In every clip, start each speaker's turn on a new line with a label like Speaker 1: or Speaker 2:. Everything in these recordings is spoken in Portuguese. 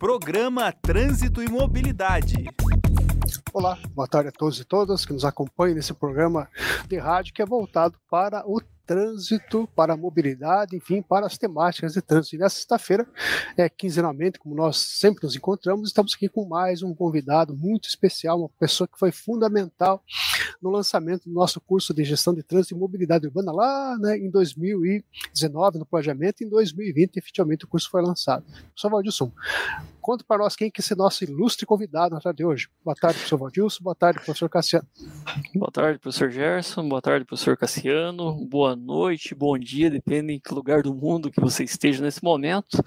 Speaker 1: Programa Trânsito e Mobilidade.
Speaker 2: Olá, boa tarde a todos e todas que nos acompanham nesse programa de rádio que é voltado para o trânsito, para a mobilidade, enfim, para as temáticas de trânsito. E nessa sexta-feira, é, quinzenalmente, como nós sempre nos encontramos, estamos aqui com mais um convidado muito especial, uma pessoa que foi fundamental no lançamento do nosso curso de gestão de trânsito e mobilidade urbana lá né, em 2019, no planejamento, e em 2020, efetivamente, o curso foi lançado. Professor Valdilson, conta para nós quem que é esse nosso ilustre convidado na tarde de hoje. Boa tarde, professor Valdilson. Boa tarde, professor Cassiano.
Speaker 3: Boa tarde, professor Gerson. Boa tarde, professor Cassiano. Boa noite, bom dia, depende em que lugar do mundo que você esteja nesse momento.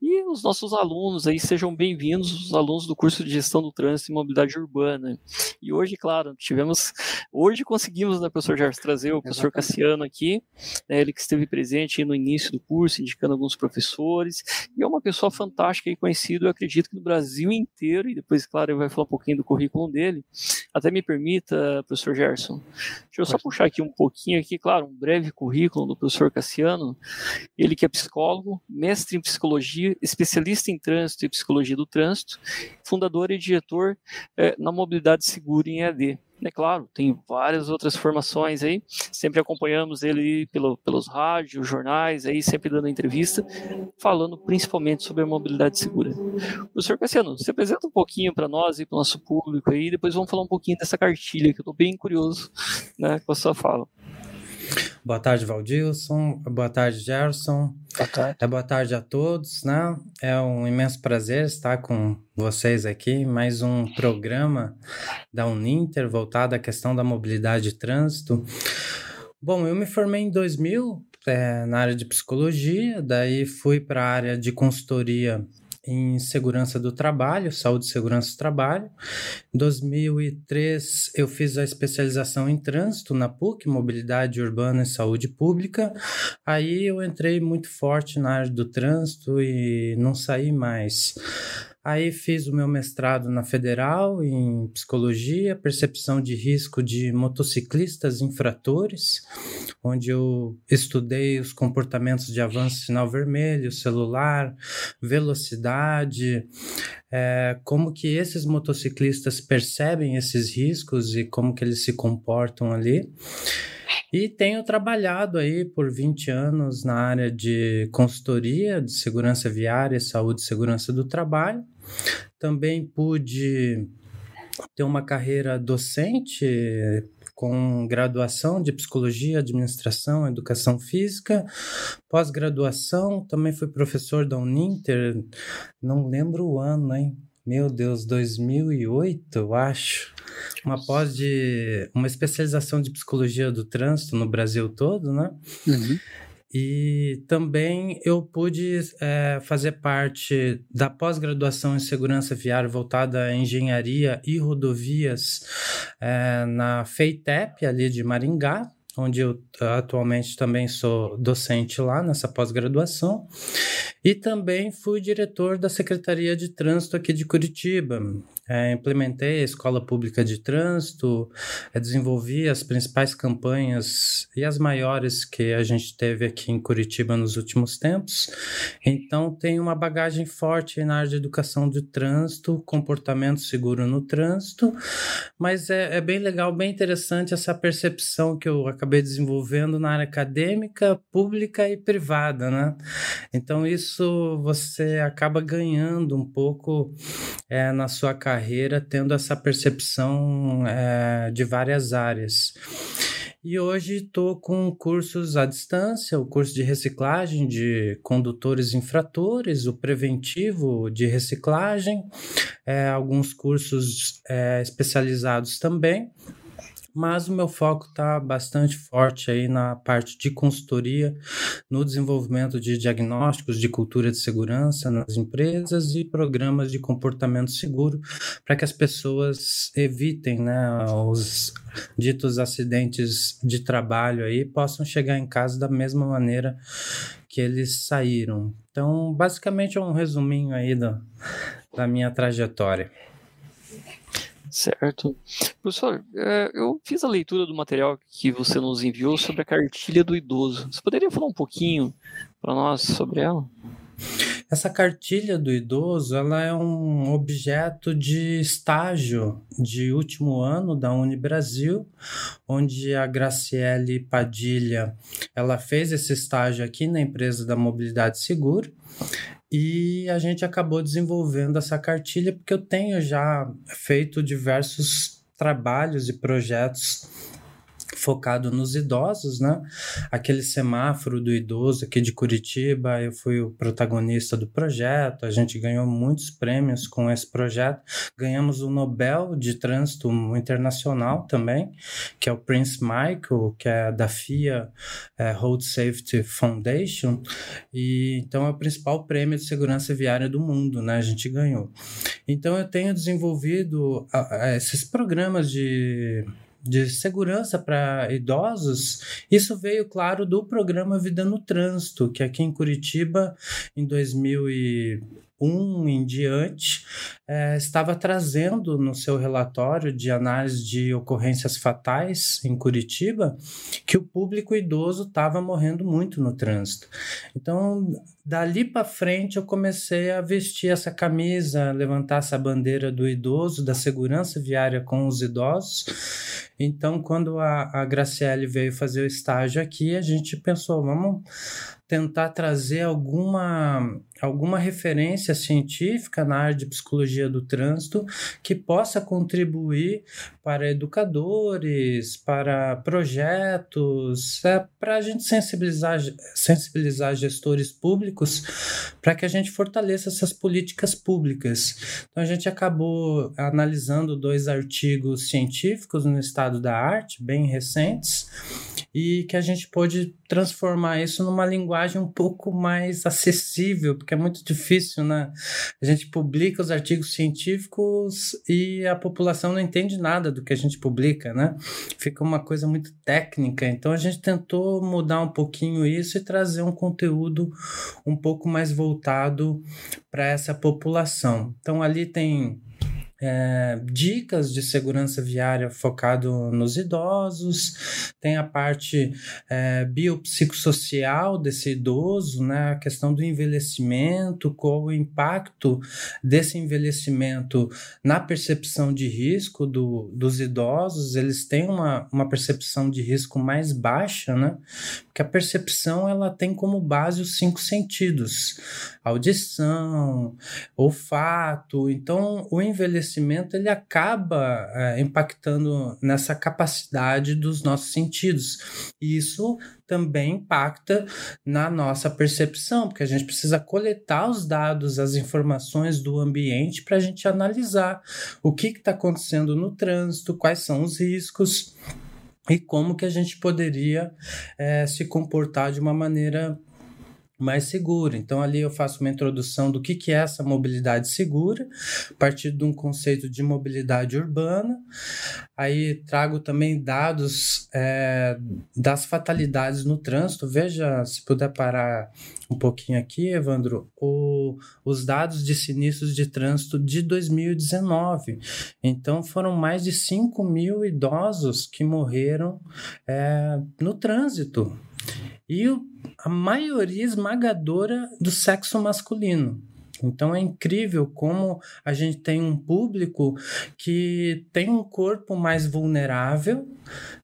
Speaker 3: E os nossos alunos aí, sejam bem-vindos, os alunos do curso de Gestão do Trânsito e Mobilidade Urbana. E hoje, claro, tivemos, hoje conseguimos, né, professor Gerson, trazer o professor Cassiano aqui, né, ele que esteve presente no início do curso, indicando alguns professores, e é uma pessoa fantástica e conhecida, eu acredito que no Brasil inteiro, e depois, claro, ele vai falar um pouquinho do currículo dele. Até me permita, professor Gerson, deixa eu só puxar aqui um pouquinho aqui, claro, um breve currículo do professor Cassiano, ele que é psicólogo, mestre em psicologia, especialista em trânsito e psicologia do trânsito, fundador e diretor é, na mobilidade segura em EAD. É claro, tem várias outras formações aí, sempre acompanhamos ele pelo, pelos rádios, jornais, aí sempre dando entrevista, falando principalmente sobre a mobilidade segura. Professor Cassiano, se apresenta um pouquinho para nós e para o nosso público aí, depois vamos falar um pouquinho dessa cartilha, que eu estou bem curioso né, com a sua fala.
Speaker 4: Boa tarde, Valdilson. Boa tarde, Gerson.
Speaker 2: Boa tarde.
Speaker 4: É, boa tarde a todos, né? É um imenso prazer estar com vocês aqui. Mais um programa da Uninter voltado à questão da mobilidade e trânsito. Bom, eu me formei em 2000 é, na área de psicologia, daí fui para a área de consultoria em segurança do trabalho, saúde e segurança do trabalho. Em 2003, eu fiz a especialização em trânsito na PUC, mobilidade urbana e saúde pública. Aí eu entrei muito forte na área do trânsito e não saí mais. Aí fiz o meu mestrado na Federal em Psicologia, Percepção de Risco de Motociclistas Infratores, onde eu estudei os comportamentos de avanço sinal vermelho, celular, velocidade, é, como que esses motociclistas percebem esses riscos e como que eles se comportam ali. E tenho trabalhado aí por 20 anos na área de consultoria de segurança viária, saúde e segurança do trabalho. Também pude ter uma carreira docente com graduação de psicologia, administração, educação física, pós-graduação, também fui professor da Uninter, não lembro o ano, hein? Meu Deus, 2008, eu acho uma pós de uma especialização de psicologia do trânsito no Brasil todo, né? Uhum. E também eu pude é, fazer parte da pós-graduação em segurança viária voltada à engenharia e rodovias é, na FEITEP, ali de Maringá, onde eu atualmente também sou docente lá nessa pós-graduação. E também fui diretor da Secretaria de Trânsito aqui de Curitiba. É, implementei a Escola Pública de Trânsito, é, desenvolvi as principais campanhas e as maiores que a gente teve aqui em Curitiba nos últimos tempos. Então, tenho uma bagagem forte na área de educação de trânsito, comportamento seguro no trânsito, mas é, é bem legal, bem interessante essa percepção que eu acabei desenvolvendo na área acadêmica, pública e privada, né? Então, isso você acaba ganhando um pouco é, na sua carreira carreira tendo essa percepção é, de várias áreas. E hoje estou com cursos à distância, o curso de reciclagem de condutores infratores, o preventivo de reciclagem, é, alguns cursos é, especializados também mas o meu foco está bastante forte aí na parte de consultoria, no desenvolvimento de diagnósticos de cultura de segurança nas empresas e programas de comportamento seguro para que as pessoas evitem né, os ditos acidentes de trabalho aí possam chegar em casa da mesma maneira que eles saíram. Então, basicamente é um resuminho aí da, da minha trajetória.
Speaker 3: Certo. Professor, é, eu fiz a leitura do material que você nos enviou sobre a cartilha do idoso. Você poderia falar um pouquinho para nós sobre ela?
Speaker 4: Essa cartilha do idoso, ela é um objeto de estágio de último ano da Unibrasil, onde a Graciele Padilha, ela fez esse estágio aqui na empresa da Mobilidade Seguro e a gente acabou desenvolvendo essa cartilha porque eu tenho já feito diversos trabalhos e projetos focado nos idosos, né? Aquele semáforo do idoso aqui de Curitiba, eu fui o protagonista do projeto, a gente ganhou muitos prêmios com esse projeto, ganhamos o Nobel de Trânsito Internacional também, que é o Prince Michael, que é da FIA é, Road Safety Foundation, e então é o principal prêmio de segurança viária do mundo, né? A gente ganhou. Então eu tenho desenvolvido esses programas de de segurança para idosos, isso veio, claro, do programa Vida no Trânsito, que aqui em Curitiba, em 2000 e 1 em diante, é, estava trazendo no seu relatório de análise de ocorrências fatais em Curitiba que o público idoso estava morrendo muito no trânsito. Então, dali para frente, eu comecei a vestir essa camisa, levantar essa bandeira do idoso, da segurança viária com os idosos. Então, quando a, a Graciele veio fazer o estágio aqui, a gente pensou, vamos tentar trazer alguma, alguma referência científica na área de psicologia do trânsito que possa contribuir para educadores, para projetos, é, para a gente sensibilizar, sensibilizar gestores públicos para que a gente fortaleça essas políticas públicas. Então a gente acabou analisando dois artigos científicos no estado da arte, bem recentes, e que a gente pôde transformar isso numa linguagem um pouco mais acessível, porque é muito difícil, né? A gente publica os artigos científicos e a população não entende nada do que a gente publica, né? Fica uma coisa muito técnica. Então a gente tentou mudar um pouquinho isso e trazer um conteúdo um pouco mais voltado para essa população. Então ali tem é, dicas de segurança viária focado nos idosos, tem a parte é, biopsicossocial desse idoso, né, a questão do envelhecimento, qual o impacto desse envelhecimento na percepção de risco do, dos idosos, eles têm uma, uma percepção de risco mais baixa, né, porque a percepção ela tem como base os cinco sentidos, audição, olfato, então o envelhecimento envelhecimento ele acaba é, impactando nessa capacidade dos nossos sentidos. E isso também impacta na nossa percepção, porque a gente precisa coletar os dados, as informações do ambiente para a gente analisar o que está acontecendo no trânsito, quais são os riscos e como que a gente poderia é, se comportar de uma maneira mais segura. Então ali eu faço uma introdução do que, que é essa mobilidade segura, a partir de um conceito de mobilidade urbana. Aí trago também dados é, das fatalidades no trânsito. Veja, se puder parar um pouquinho aqui, Evandro, o, os dados de sinistros de trânsito de 2019. Então foram mais de 5 mil idosos que morreram é, no trânsito. E a maioria esmagadora do sexo masculino. Então é incrível como a gente tem um público que tem um corpo mais vulnerável,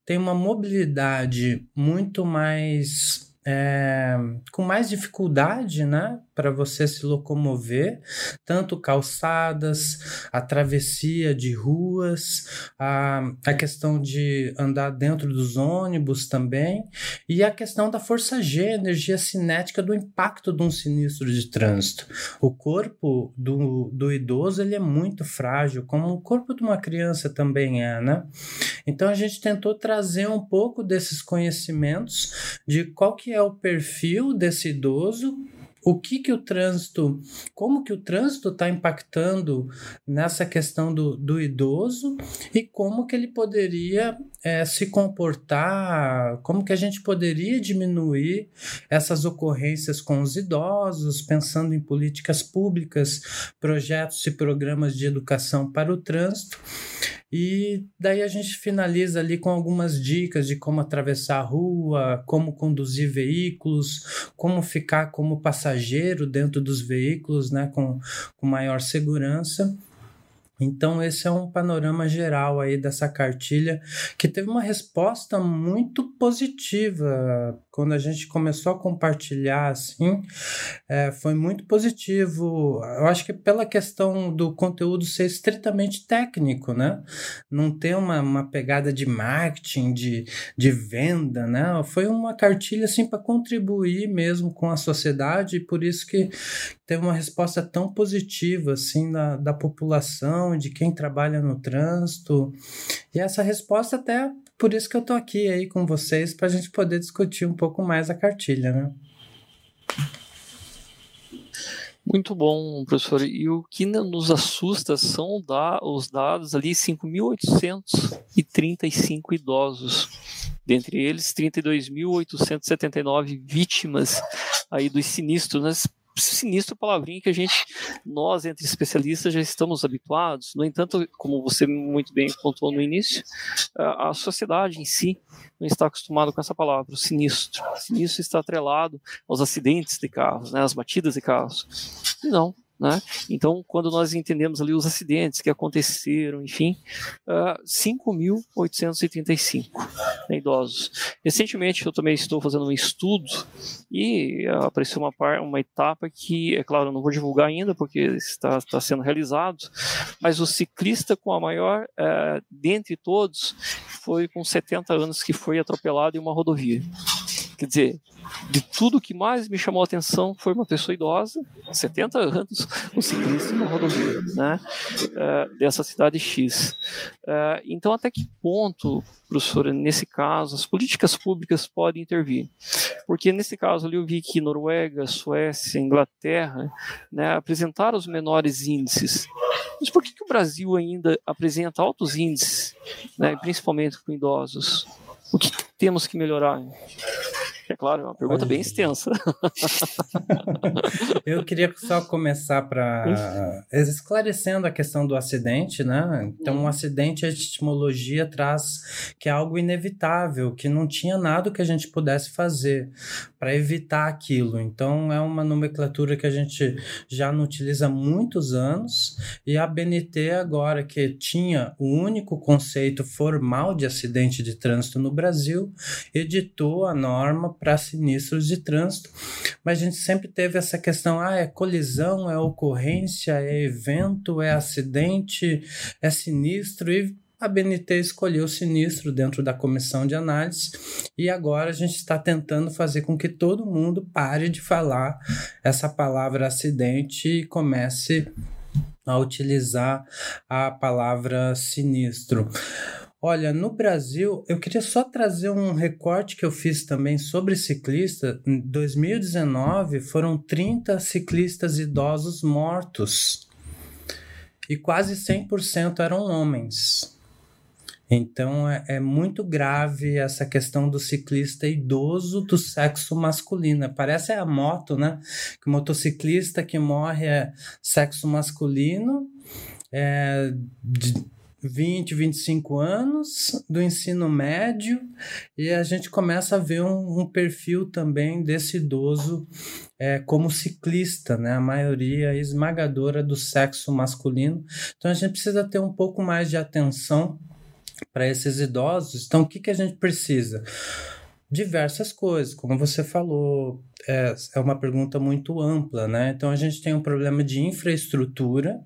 Speaker 4: tem uma mobilidade muito mais é, com mais dificuldade, né, para você se locomover, tanto calçadas, a travessia de ruas, a, a questão de andar dentro dos ônibus também, e a questão da força G, energia cinética do impacto de um sinistro de trânsito. O corpo do, do idoso ele é muito frágil, como o corpo de uma criança também é, né? Então a gente tentou trazer um pouco desses conhecimentos de qual que é o perfil desse idoso o que que o trânsito, como que o trânsito está impactando nessa questão do, do idoso e como que ele poderia é, se comportar, como que a gente poderia diminuir essas ocorrências com os idosos, pensando em políticas públicas, projetos e programas de educação para o trânsito. E daí a gente finaliza ali com algumas dicas de como atravessar a rua, como conduzir veículos, como ficar como passageiro dentro dos veículos, né, com, com maior segurança. Então, esse é um panorama geral aí dessa cartilha que teve uma resposta muito positiva quando a gente começou a compartilhar assim, é, foi muito positivo. Eu acho que pela questão do conteúdo ser estritamente técnico, né? Não ter uma, uma pegada de marketing, de, de venda, né? Foi uma cartilha assim para contribuir mesmo com a sociedade e por isso que teve uma resposta tão positiva assim da, da população, de quem trabalha no trânsito. E essa resposta até por isso que eu tô aqui aí com vocês para a gente poder discutir um pouco mais a cartilha, né?
Speaker 3: Muito bom, professor. E o que nos assusta são os dados ali, 5.835 idosos. Dentre eles, 32.879 vítimas aí dos sinistros, nas sinistro palavrinha que a gente, nós entre especialistas, já estamos habituados. No entanto, como você muito bem pontuou no início, a, sociedade em si não está acostumada com essa palavra, o sinistro. O sinistro está atrelado aos acidentes de carros, né, às batidas de carros. Não, né? Então, quando nós entendemos ali os acidentes que aconteceram, enfim, uh, ah, 5.835 né, idosos. Recentemente, eu também estou fazendo um estudo e apareceu uma, par, uma etapa que, é claro, eu não vou divulgar ainda porque está, está sendo realizado, mas o ciclista com a maior, uh, dentre todos, foi com 70 anos que foi atropelado em uma rodovia. Quer dizer, de tudo que mais me chamou a atenção foi uma pessoa idosa, 70 anos, um ciclista na rodovia, né, uh, dessa cidade X. Uh, então, até que ponto, professora, nesse caso, as políticas públicas podem intervir? Porque nesse caso ali eu vi que Noruega, Suécia, Inglaterra né, apresentaram os menores índices. Mas por que, que o Brasil ainda apresenta altos índices, né, principalmente com idosos? O que temos que melhorar? É claro, é uma pergunta Olha. bem extensa.
Speaker 4: Eu queria só começar para esclarecendo a questão do acidente, né? Então, um acidente, a etimologia traz que é algo inevitável, que não tinha nada que a gente pudesse fazer para evitar aquilo. Então, é uma nomenclatura que a gente já não utiliza há muitos anos e a BNT agora que tinha o único conceito formal de acidente de trânsito no Brasil, editou a norma para sinistros de trânsito, mas a gente sempre teve essa questão: ah, é colisão, é ocorrência, é evento, é acidente, é sinistro, e a BNT escolheu sinistro dentro da comissão de análise e agora a gente está tentando fazer com que todo mundo pare de falar essa palavra acidente e comece a utilizar a palavra sinistro. Olha, no Brasil, eu queria só trazer um recorte que eu fiz também sobre ciclista. Em 2019, foram 30 ciclistas idosos mortos e quase 100% eram homens. Então é, é, muito grave essa questão do ciclista idoso do sexo masculino. Parece a moto, né? Que o motociclista que morre é sexo masculino. É, de, 20, 25 anos do ensino médio e a gente começa a ver um, um perfil também desse idoso é, como ciclista, né? A maioria esmagadora do sexo masculino. Então a gente precisa ter um pouco mais de atenção para esses idosos. Então o que, que a gente precisa? diversas coisas, como você falou, é, é uma pergunta muito ampla, né? Então a gente tem um problema de infraestrutura,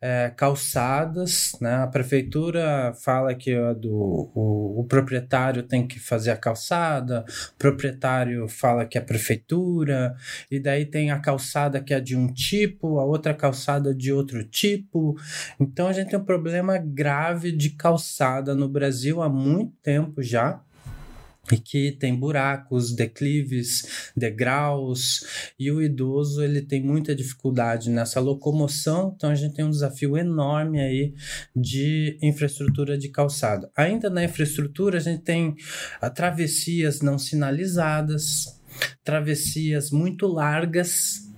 Speaker 4: é, calçadas, né? A prefeitura fala que do, o, o, proprietário tem que fazer a calçada, o proprietário fala que é a prefeitura, e daí tem a calçada que é de um tipo, a outra calçada de outro tipo. Então a gente tem um problema grave de calçada no Brasil há muito tempo já e que tem buracos, declives, degraus, e o idoso ele tem muita dificuldade nessa locomoção, então a gente tem um desafio enorme aí de infraestrutura de calçada. Ainda na infraestrutura a gente tem a travessias não sinalizadas, travessias muito largas,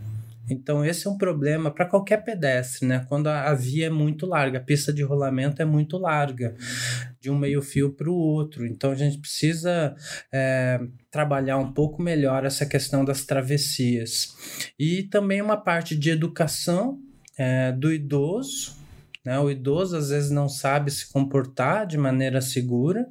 Speaker 4: então, esse é um problema para qualquer pedestre, né? Quando a, via é muito larga, a pista de rolamento é muito larga. De um meio-fio para o outro. Então a gente precisa é, trabalhar um pouco melhor essa questão das travessias. E também uma parte de educação é, do idoso né? O idoso às vezes não sabe se comportar de maneira segura.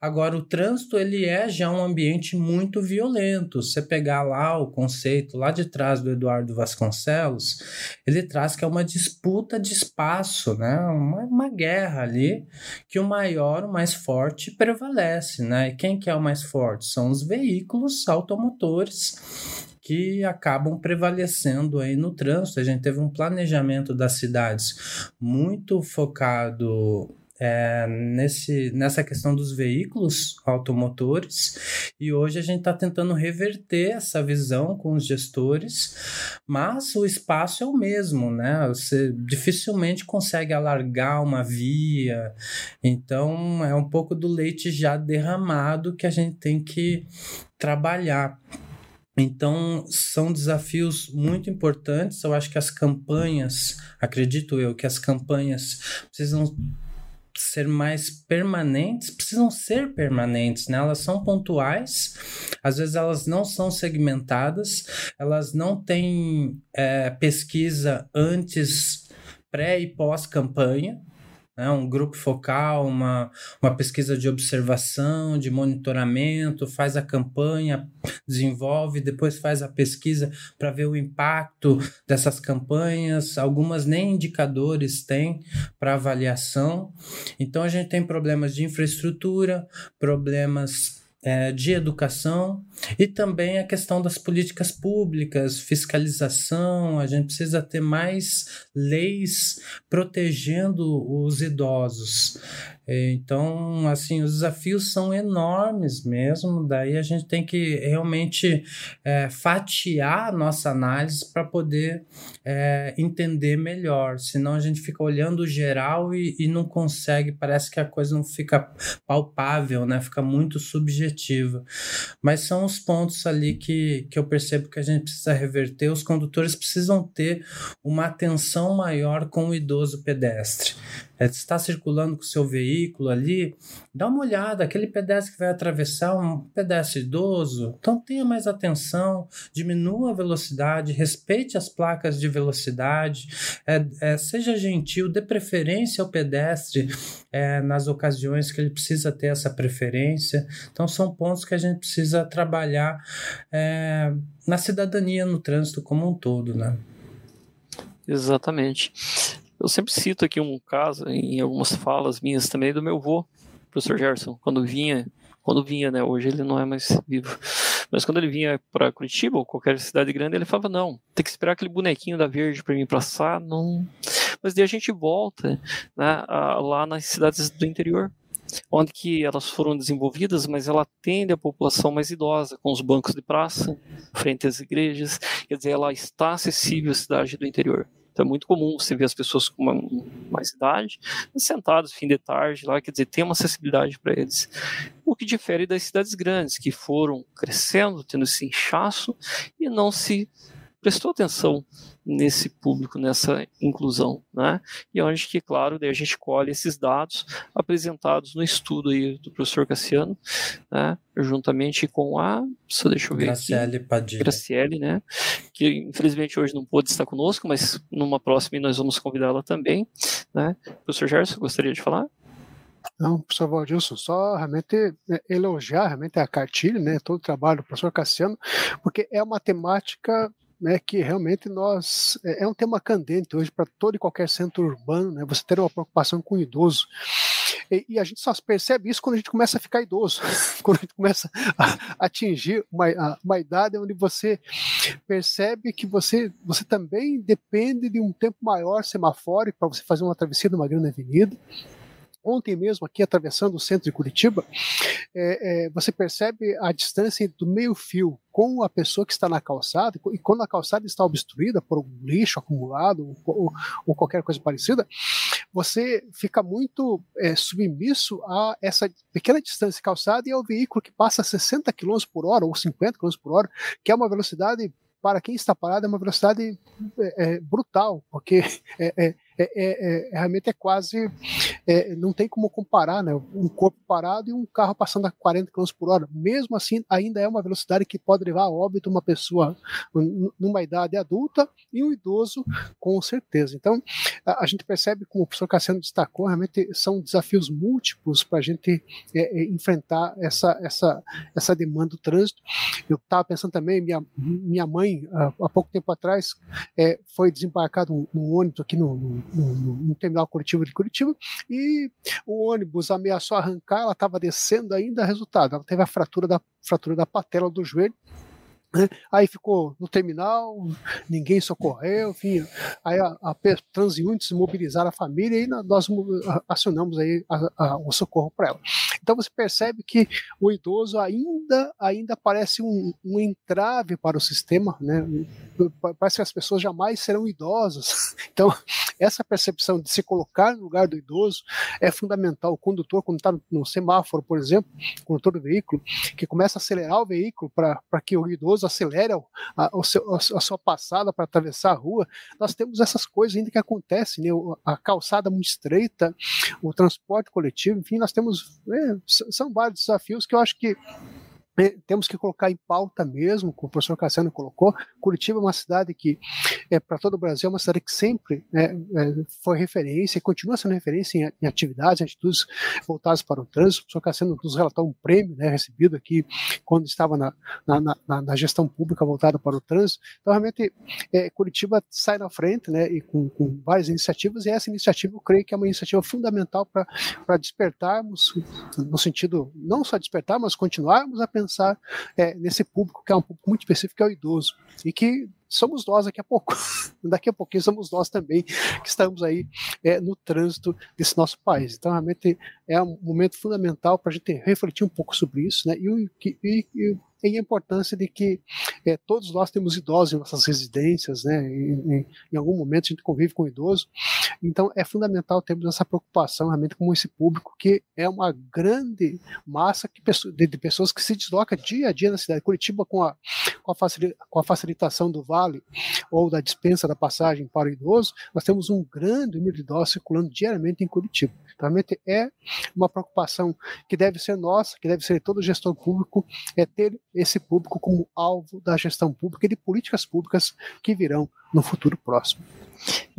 Speaker 4: Agora, o trânsito ele é já um ambiente muito violento. Você pegar lá o conceito lá de trás do Eduardo Vasconcelos, ele traz que é uma disputa de espaço, né? uma, uma guerra ali, que o maior, o mais forte prevalece. Né? E quem que é o mais forte? São os veículos automotores que acabam prevalecendo aí no trânsito. A gente teve um planejamento das cidades muito focado é, nesse, nessa questão dos veículos automotores e hoje a gente está tentando reverter essa visão com os gestores, mas o espaço é o mesmo, né? Você dificilmente consegue alargar uma via, então é um pouco do leite já derramado que a gente tem que trabalhar. Então, são desafios muito importantes. Eu acho que as campanhas, acredito eu, que as campanhas precisam ser mais permanentes, precisam ser permanentes, né? Elas são pontuais, às vezes elas não são segmentadas, elas não têm é, pesquisa antes, pré e pós-campanha né? um grupo focal, uma, uma pesquisa de observação, de monitoramento, faz a campanha, desenvolve, depois faz a pesquisa para ver o impacto dessas campanhas. Algumas nem indicadores têm para avaliação. Então a gente tem problemas de infraestrutura, problemas é, de educação e também a questão das políticas públicas, fiscalização. A gente precisa ter mais leis protegendo os idosos. Então, assim, os desafios são enormes mesmo. Daí a gente tem que realmente é, fatiar a nossa análise para poder é, entender melhor. Senão a gente fica olhando o geral e, e não consegue, parece que a coisa não fica palpável, né? Fica muito subjetiva. Mas são os pontos ali que, que eu percebo que a gente precisa reverter. Os condutores precisam ter uma atenção maior com o idoso pedestre é, está circulando com o seu veículo ali, dá uma olhada, aquele pedestre que vai atravessar um pedestre idoso, então tenha mais atenção, diminua a velocidade, respeite as placas de velocidade, é, é, seja gentil, dê preferência ao pedestre é, nas ocasiões que ele precisa ter essa preferência. Então são pontos que a gente precisa trabalhar é, na cidadania, no trânsito como um todo, né?
Speaker 3: Exatamente. Eu sempre cito aqui um caso, em algumas falas minhas também, do meu avô, professor Gerson, quando vinha, quando vinha, né, hoje ele não é mais vivo, mas quando ele vinha para Curitiba ou qualquer cidade grande, ele falava, não, tem que esperar aquele bonequinho da Verde para mim passar, não... Mas daí a gente volta né, lá nas cidades do interior, onde que elas foram desenvolvidas, mas ela atende a população mais idosa, com os bancos de praça, frente às igrejas, quer dizer, ela está acessível à cidade do interior. Então é muito comum você ver as pessoas com uma, mais idade sentados fim de tarde lá, quer dizer, tem uma acessibilidade para eles. O que difere das cidades grandes, que foram crescendo, tendo esse inchaço e não se prestou atenção nesse público, nessa inclusão, né? E onde que, claro, daí a gente colhe esses dados apresentados no estudo aí do professor Cassiano, né? Juntamente com a, só deixa eu ver
Speaker 4: Graciele
Speaker 3: aqui,
Speaker 4: Padilha.
Speaker 3: Graciele, né? Que infelizmente hoje não pôde estar conosco, mas numa próxima nós vamos convidá-la também, né? Professor Gerson, gostaria de falar?
Speaker 2: Não, professor Valdilson, só realmente é, elogiar realmente a cartilha, né, todo o trabalho do professor Cassiano, porque é uma temática né, que realmente nós é, é um tema candente hoje para todo e qualquer centro urbano, né, você ter uma preocupação com o idoso. E, e, a gente só percebe isso quando a gente começa a ficar idoso, quando a gente começa a atingir uma, uma idade onde você percebe que você, você também depende de um tempo maior semafórico para você fazer uma travessia de uma grande avenida ontem mesmo, aqui atravessando o centro de Curitiba, é, é, você percebe a distância do meio-fio com a pessoa que está na calçada, e quando a calçada está obstruída por um lixo acumulado ou, ou qualquer coisa parecida, você fica muito é, submisso a essa pequena distância calçada e ao veículo que passa 60 km por hora ou 50 km por hora, que é uma velocidade para quem está parado é uma velocidade é, é, brutal, porque é, é é, é, realmente é quase. É, não tem como comparar né, um corpo parado e um carro passando a 40 km por hora. Mesmo assim, ainda é uma velocidade que pode levar a óbito uma pessoa numa idade adulta e um idoso, com certeza. Então, a, a gente percebe, como o professor Cassiano destacou, realmente são desafios múltiplos para a gente é, enfrentar essa, essa, essa demanda do trânsito. Eu estava pensando também, minha, minha mãe, há pouco tempo atrás, é, foi desembarcado um, um ônibus aqui no, no, no, no, terminal coletivo de Curitiba e o ônibus ameaçou arrancar, ela estava descendo ainda, resultado, ela teve a fratura da, fratura da patela do joelho, né? Aí ficou no terminal, ninguém socorreu, enfim. Aí a, a transeuntes mobilizaram a família e nós acionamos aí a, a, o socorro para ela. Então você percebe que o idoso ainda, ainda parece um, um entrave para o sistema, né? Parece que as pessoas jamais serão idosas. Então, essa percepção de se colocar no lugar do idoso é fundamental. O condutor, quando está no semáforo, por exemplo, o condutor do veículo, que começa a acelerar o veículo para que o idoso acelere a, a, seu, a sua passada para atravessar a rua, nós temos essas coisas ainda que acontecem, né? a calçada muito estreita, o transporte coletivo, enfim, nós temos. É, são vários desafios que eu acho que temos que colocar em pauta mesmo, como o professor Cassiano colocou. Curitiba é uma cidade que, é, para todo o Brasil, é uma cidade que sempre né, é, foi referência e continua sendo referência em, em, atividades, em atitudes voltadas para o trânsito. O professor Cassiano nos relatou um prêmio né, recebido aqui quando estava na, na, na, na, gestão pública voltada para o trânsito. Então, realmente, é, Curitiba sai na frente né, e com, com, várias iniciativas, e essa iniciativa eu creio que é uma iniciativa fundamental para despertarmos, no sentido não só despertar, mas continuarmos a pensar pensar é, nesse público que é um público muito específico, que é o idoso, e que somos nós daqui a pouco. daqui a pouquinho somos nós também que estamos aí é, no trânsito desse nosso país. Então, realmente é um momento fundamental para a gente refletir um pouco sobre isso, né? E, e, e, e a importância de que é, todos nós temos idosos em nossas residências, né? Em, em, algum momento a gente convive com idoso, então é fundamental termos essa preocupação realmente com esse público que é uma grande massa de, de pessoas que se desloca dia a dia na cidade. Curitiba com a, com a, com a facilitação do vale ou da dispensa da passagem para o idoso, nós temos um grande número de idosos circulando diariamente em Curitiba. Realmente é uma preocupação que deve ser nossa, que deve ser de todo gestor público, é ter esse público como alvo da gestão pública e de políticas públicas que virão no futuro próximo.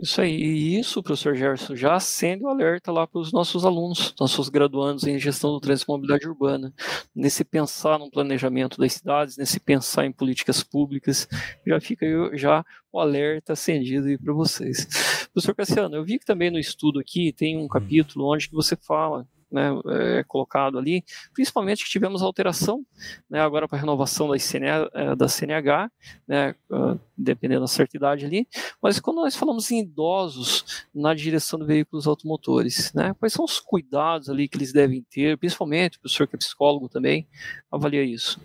Speaker 3: Isso aí, e isso, professor Gerson, já acende o alerta lá para os nossos alunos, nossos graduandos em gestão do trânsito e mobilidade urbana, nesse pensar no planejamento das cidades, nesse pensar em políticas públicas, já fica aí, já o alerta acendido aí para vocês. Professor Cassiano, eu vi que também no estudo aqui tem um capítulo onde que você fala né, é, colocado ali, principalmente que tivemos alteração né, agora para a renovação da, CNH, é, né, ah, dependendo da certa idade ali, mas quando nós falamos em idosos na direção de veículos automotores, né, quais são os cuidados ali que eles devem ter, principalmente o professor que é psicólogo também, avalia isso.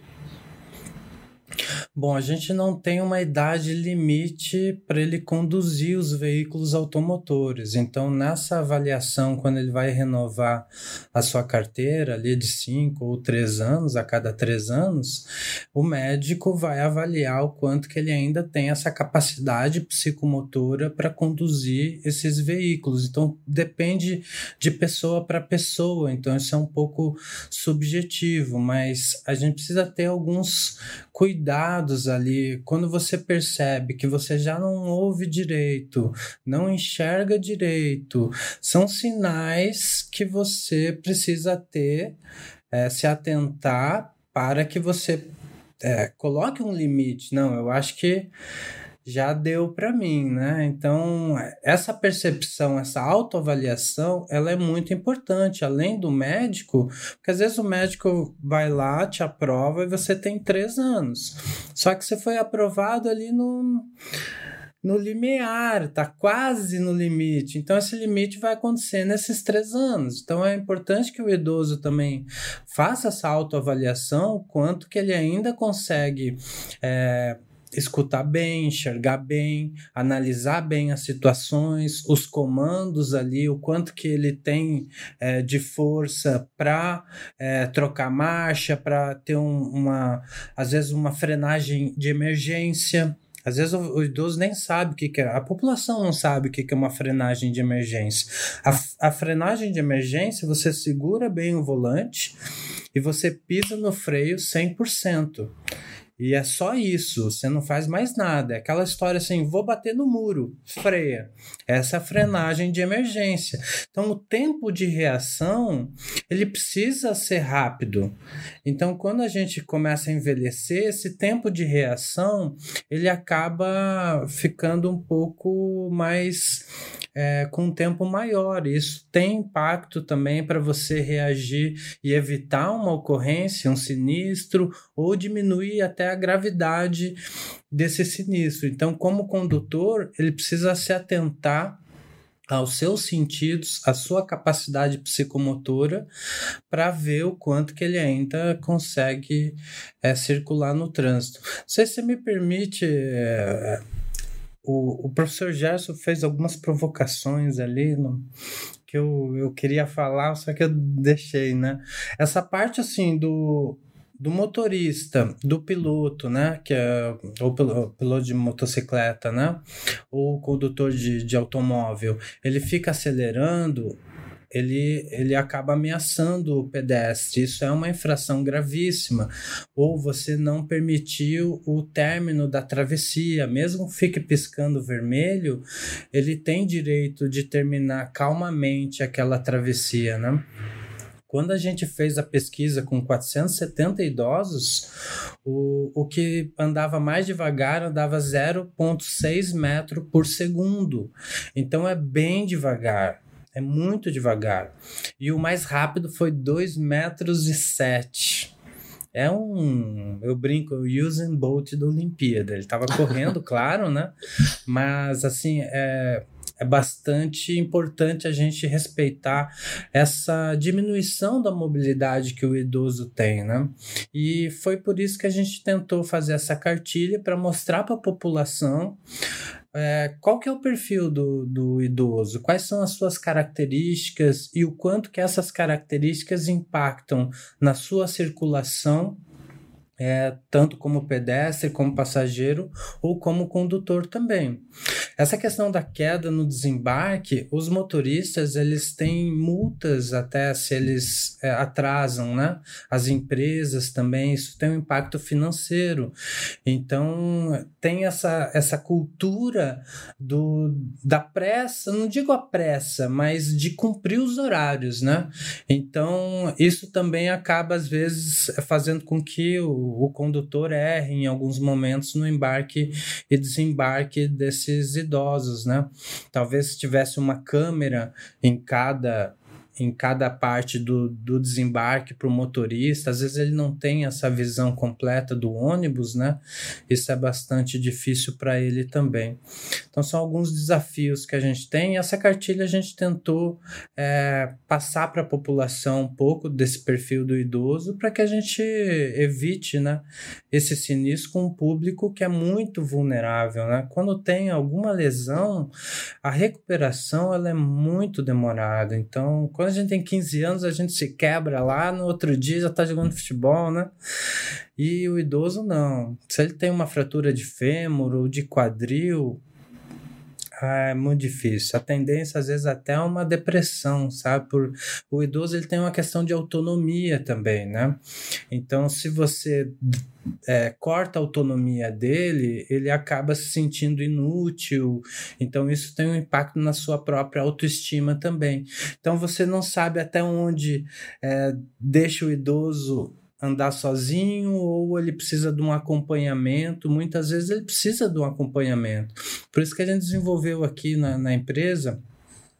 Speaker 4: Bom, a gente não tem uma idade limite para ele conduzir os veículos automotores. Então, nessa avaliação, quando ele vai renovar a sua carteira ali de 5 ou 3 anos, a cada 3 anos, o médico vai avaliar o quanto que ele ainda tem essa capacidade psicomotora para conduzir esses veículos. Então, depende de pessoa para pessoa. Então, isso é um pouco subjetivo, mas a gente precisa ter alguns cuidados ali, quando você percebe que você já não ouve direito, não enxerga direito, são sinais que você precisa ter, é, se atentar para que você é, coloque um limite. Não, eu acho que já deu para mim, né? Então, essa percepção, essa autoavaliação, ela é muito importante, além do médico, porque às vezes o médico vai lá, te aprova e você tem três anos. Só que você foi aprovado ali no no limiar, tá quase no limite. Então, esse limite vai acontecer nesses três anos. Então, é importante que o idoso também faça essa autoavaliação, quanto que ele ainda consegue. É, escutar bem, enxergar bem, analisar bem as situações, os comandos ali, o quanto que ele tem é, de força para é, trocar marcha, para ter um, uma, às vezes, uma frenagem de emergência Às vezes o, idoso nem sabe o que, que, é, a população não sabe o que, que é uma frenagem de emergência. A, a frenagem de emergência, você segura bem o volante e você pisa no freio 100%. E é só isso, você não faz mais nada. É aquela história assim, vou bater no muro, freia. Essa é a frenagem de emergência. Então, o tempo de reação, ele precisa ser rápido. Então, quando a gente começa a envelhecer, esse tempo de reação, ele acaba ficando um pouco mais é, com um tempo maior. Isso tem impacto também para você reagir e evitar uma ocorrência, um sinistro, ou diminuir até a gravidade desse sinistro. Então, como condutor, ele precisa se atentar aos seus sentidos, à sua capacidade psicomotora, para ver o quanto que ele ainda consegue é, circular no trânsito. Não sei se você me permite. É, o, o professor Gerson fez algumas provocações ali no, que eu, eu queria falar, só que eu deixei, né? Essa parte assim do do motorista, do piloto, né, que é o piloto de motocicleta, né, ou condutor de, de automóvel, ele fica acelerando ele, ele acaba ameaçando o pedestre. Isso é uma infração gravíssima. Ou você não permitiu o término da travessia, mesmo fique piscando vermelho, ele tem direito de terminar calmamente aquela travessia, né? Quando a gente fez a pesquisa com 470 idosos, o, o que andava mais devagar andava 0,6 metro por segundo. Então é bem devagar. É muito devagar. E o mais rápido foi 2 metros e 7. É um, eu brinco, o Usain Bolt da Olimpíada. Ele estava correndo, claro, né? Mas assim, é, é bastante importante a gente respeitar essa diminuição da mobilidade que o idoso tem, né? E foi por isso que a gente tentou fazer essa cartilha para mostrar para a população é, qual que é o perfil do, do idoso? Quais são as suas características e o quanto que essas características impactam na sua circulação é, tanto como pedestre, como passageiro ou como condutor também. Essa questão da queda no desembarque, os motoristas eles têm multas até se eles é, atrasam, né? As empresas também, isso tem um impacto financeiro. Então tem essa, essa cultura do, da pressa, não digo a pressa, mas de cumprir os horários, né? Então isso também acaba às vezes fazendo com que o o, condutor erre em alguns momentos no embarque e desembarque desses idosos, né? Talvez se tivesse uma câmera em cada em cada parte do, do desembarque para o motorista. Às vezes ele não tem essa visão completa do ônibus, né? Isso é bastante difícil para ele também. Então, são alguns desafios que a gente tem. Essa cartilha a gente tentou é, passar para a população um pouco desse perfil do idoso para que a gente evite né, esse sinistro com um público que é muito vulnerável. Né? Quando tem alguma lesão, a recuperação ela é muito demorada. Então, quando a gente tem 15 anos, a gente se quebra lá, no outro dia já tá jogando futebol, né? E o idoso não. Se ele tem uma fratura de fêmur ou de quadril, ah, é muito difícil. A tendência, às vezes, até é uma depressão, sabe? Por, o idoso ele tem uma questão de autonomia também, né? Então, se você é, corta a autonomia dele, ele acaba se sentindo inútil. Então, isso tem um impacto na sua própria autoestima também. Então, você não sabe até onde é, deixa o idoso andar sozinho ou ele precisa de um acompanhamento. Muitas vezes ele precisa de um acompanhamento. Por isso que a gente desenvolveu aqui na, na empresa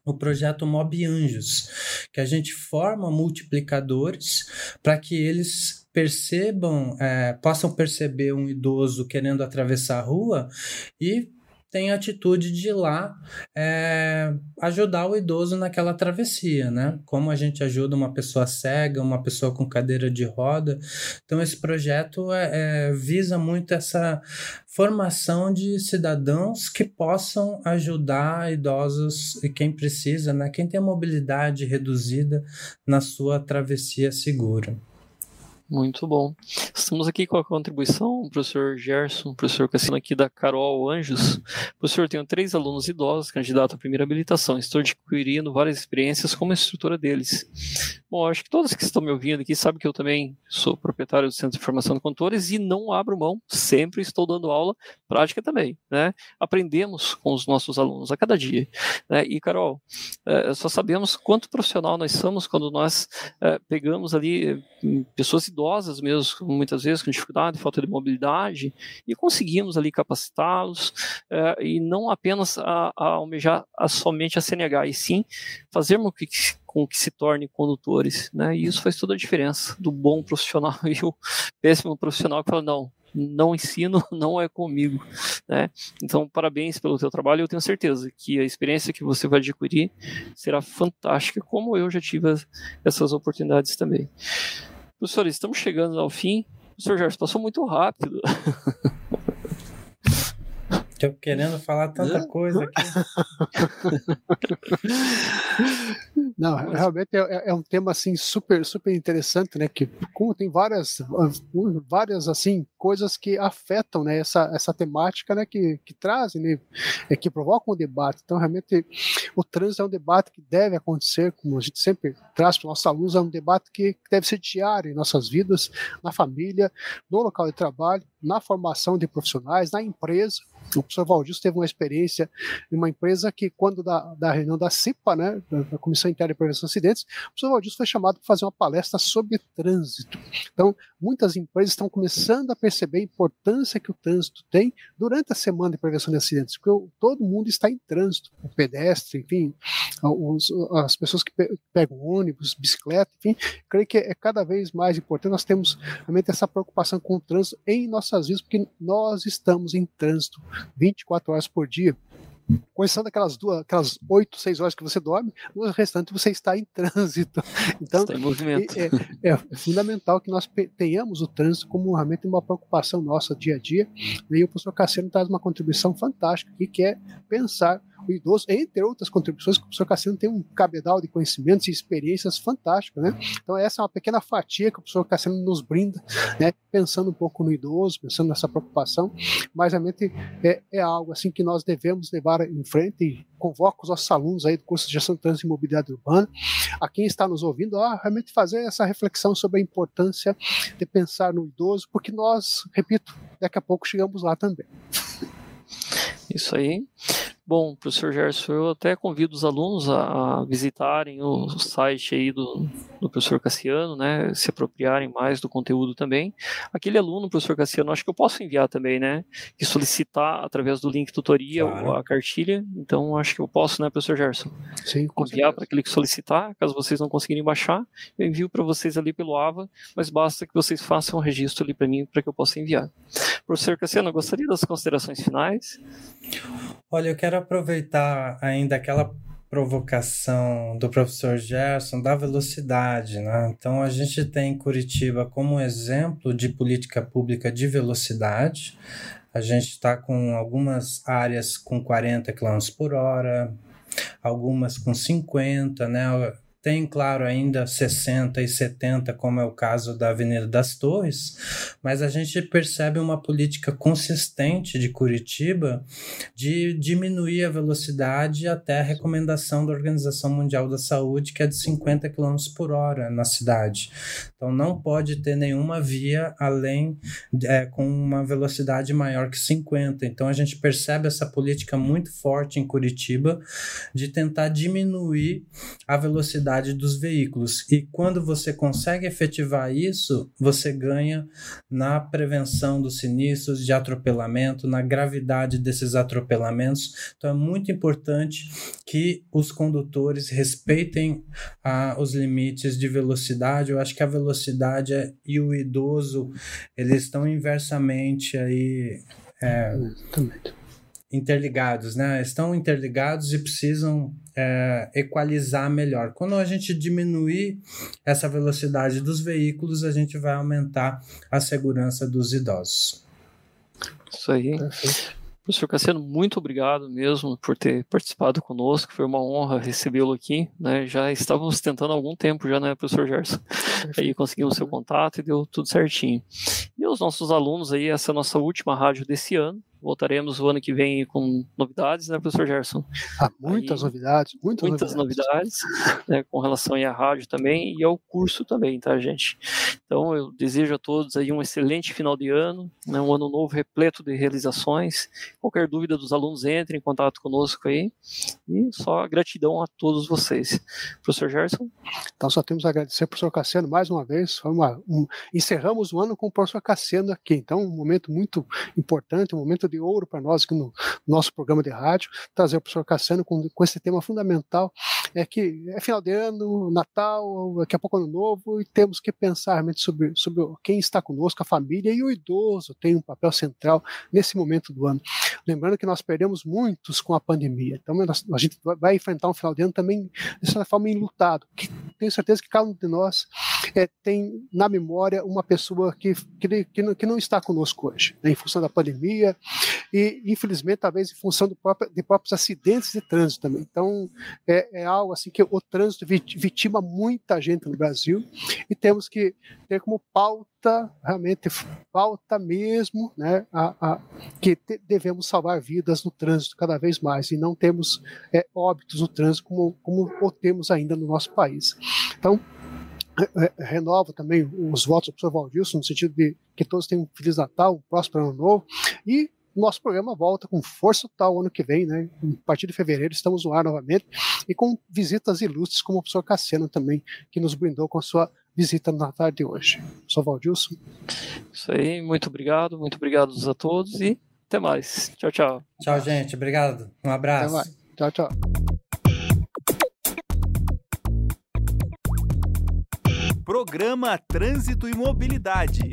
Speaker 4: o projeto Mob Anjos, que a gente forma multiplicadores para que eles percebam, é, possam perceber um idoso querendo atravessar a rua e tem a atitude de ir lá é, ajudar o idoso naquela travessia, né? Como a gente ajuda uma pessoa cega, uma pessoa com cadeira de roda. Então, esse projeto é, é, visa muito essa formação de cidadãos que possam ajudar idosos e quem precisa, né? Quem tem a mobilidade reduzida na sua travessia segura.
Speaker 3: Muito bom. Estamos aqui com a contribuição, professor Gerson, professor Cassino aqui da Carol Anjos. Professor, tenho três alunos idosos, candidato à primeira habilitação. Estou adquirindo várias experiências como instrutora deles. Bom, acho que todos que estão me ouvindo aqui sabem que eu também sou proprietário do Centro de Formação de Condutores e não abro mão, sempre estou dando aula, prática também, né? Aprendemos com os nossos alunos a cada dia, né? E, Carol, é, só sabemos quanto profissional nós somos quando nós é, pegamos ali pessoas idosas mesmo, muitas vezes com dificuldade, falta de mobilidade, e conseguimos ali capacitá-los, é, e não apenas a, a almejar a, somente a CNH, e sim fazermos que, com que se tornem condutores, né? E isso faz toda a diferença do bom profissional e o péssimo profissional que fala, não, não ensino, não é comigo, né? Então, parabéns pelo teu trabalho. Eu tenho certeza que a experiência que você vai adquirir será fantástica, como eu já tive essas oportunidades também. Professores, estamos chegando ao fim. Professor Jorge, passou muito rápido.
Speaker 4: Tô querendo falar tanta coisa aqui.
Speaker 2: Não, realmente é, é, um tema assim super super interessante, né? Que como tem várias várias assim coisas que afetam, né? Essa, essa temática, né? Que, que trazem, né? É, que provocam o debate. Então realmente o trânsito é um debate que deve acontecer, como a gente sempre traz para os nossos alunos, é um debate que deve ser diário em nossas vidas, na família, no local de trabalho, na formação de profissionais, na empresa. O professor Valdir teve uma experiência em uma empresa que, quando da, da reunião da CIPA, né, da Comissão Interna de Prevenção de Acidentes, o professor Valdir foi chamado para fazer uma palestra sobre trânsito. Então, muitas empresas estão começando a perceber a importância que o trânsito tem durante a semana de prevenção de acidentes, porque todo mundo está em trânsito, o pedestre, enfim, os, as pessoas que pegam ônibus, bicicleta, enfim, creio que é cada vez mais importante nós temos realmente essa preocupação com o trânsito em nossas vidas, porque nós estamos em trânsito 24 horas por dia. Começando aquelas duas, aquelas oito, seis horas que você dorme, no restante você está em trânsito. Então,
Speaker 3: está em movimento.
Speaker 2: É, é, fundamental que nós tenhamos o trânsito como realmente uma preocupação nossa dia a dia. E o professor Cassiano traz uma contribuição fantástica aqui, que é pensar o idoso, entre outras contribuições, que o professor Cassiano tem um cabedal de conhecimentos e experiências fantásticas, né? Então essa é uma pequena fatia que o professor Cassiano nos brinda, né? Pensando um pouco no idoso, pensando nessa preocupação, mas realmente é, é algo assim que nós devemos levar em frente e convoco os nossos alunos aí do curso de Gestão de e Mobilidade Urbana, a quem está nos ouvindo, a realmente fazer essa reflexão sobre a importância de pensar no idoso, porque nós, repito, daqui a pouco chegamos lá também.
Speaker 3: Isso aí. Bom, professor Gerson, eu até convido os alunos a, a visitarem o site aí do, do, professor Cassiano, né, se apropriarem mais do conteúdo também. Aquele aluno, professor Cassiano, acho que eu posso enviar também, né, que solicitar através do link tutoria claro. a cartilha, então acho que eu posso, né, professor Gerson?
Speaker 2: Sim, com
Speaker 3: Enviar para aquele que solicitar, caso vocês não conseguirem baixar, eu envio para vocês ali pelo AVA, mas basta que vocês façam um registro ali para mim para que eu possa enviar. Professor Cassiano, eu gostaria das considerações finais?
Speaker 4: Olha, eu quero aproveitar ainda aquela provocação do professor Gerson da velocidade, né? Então a gente tem Curitiba como exemplo de política pública de velocidade. A gente está com algumas áreas com 40 km por hora, algumas com 50, né? Tem, claro, ainda 60 e 70, como é o caso da Avenida das Torres, mas a gente percebe uma política consistente de Curitiba de diminuir a velocidade até a recomendação da Organização Mundial da Saúde, que é de 50 km por hora na cidade. Então não pode ter nenhuma via além é, com uma velocidade maior que 50. Então a gente percebe essa política muito forte em Curitiba de tentar diminuir a velocidade dos veículos. E quando você consegue efetivar isso, você ganha na prevenção dos sinistros de atropelamento, na gravidade desses atropelamentos. Então é muito importante que os condutores respeitem ah, os limites de velocidade. Eu acho que a velocidade é, e o idoso eles estão inversamente aí. É, interligados, né? Estão interligados e precisam é, equalizar melhor. Quando a gente diminuir essa velocidade dos veículos, a gente vai aumentar a segurança dos idosos.
Speaker 3: Isso aí. Professor Cassiano, muito obrigado mesmo por ter participado conosco, foi uma honra recebê-lo aqui, né? Já estávamos tentando há algum tempo já, né, professor Gerson? Aí conseguimos seu contato e deu tudo certinho. E os nossos alunos aí, essa é a nossa última rádio desse ano, Voltaremos o ano que vem com novidades, né, professor Gerson?
Speaker 2: Ah, muitas aí, novidades, muitas,
Speaker 3: muitas novidades, novidades né, com relação à rádio também e ao curso também, tá, gente? Então, eu desejo a todos aí um excelente final de ano, né, um ano novo repleto de realizações. Qualquer dúvida dos alunos, entre em contato conosco aí. E só gratidão a todos vocês. Professor Gerson?
Speaker 2: Então, só temos a agradecer ao professor Cassiano mais uma vez. Foi uma, um, encerramos o ano com o professor Cassiano aqui. Então, um momento muito importante, um momento de ouro para nós aqui no nosso programa de rádio, trazer o professor Cassiano com, com esse tema fundamental, é que é final de ano, Natal, daqui a pouco ano novo, e temos que pensar realmente sobre, sobre quem está conosco, a família e o idoso tem um papel central nesse momento do ano. Lembrando que nós perdemos muitos com a pandemia, então a gente vai enfrentar um final de ano também, de certa forma, enlutado. Que tenho certeza que cada um de nós é, tem na memória uma pessoa que, que, que, não, que não está conosco hoje, né, em função da pandemia, e infelizmente talvez em função próprio, de próprios acidentes de trânsito também. Então é, é, algo assim que o trânsito vitima muita gente no Brasil e temos que ter como pauta realmente pauta mesmo, né, a, a que te, devemos salvar vidas no trânsito cada vez mais e não temos é, óbitos no trânsito como, como o temos ainda no nosso país. Então renovo também os votos do professor Valdilson, no sentido de que todos tenham um Feliz Natal, um próspero ano novo, e nosso programa volta com força total ano que vem, né? A partir de fevereiro estamos no ar novamente e com visitas ilustres como o professor Cassiano também, que nos brindou com a sua visita na tarde de hoje. Sou Valdilson.
Speaker 3: Isso aí, muito obrigado, muito obrigado a todos e até mais. Tchau, tchau.
Speaker 4: Tchau, gente. Obrigado. Um abraço. Até mais.
Speaker 2: Tchau, tchau.
Speaker 1: Programa Trânsito e Mobilidade.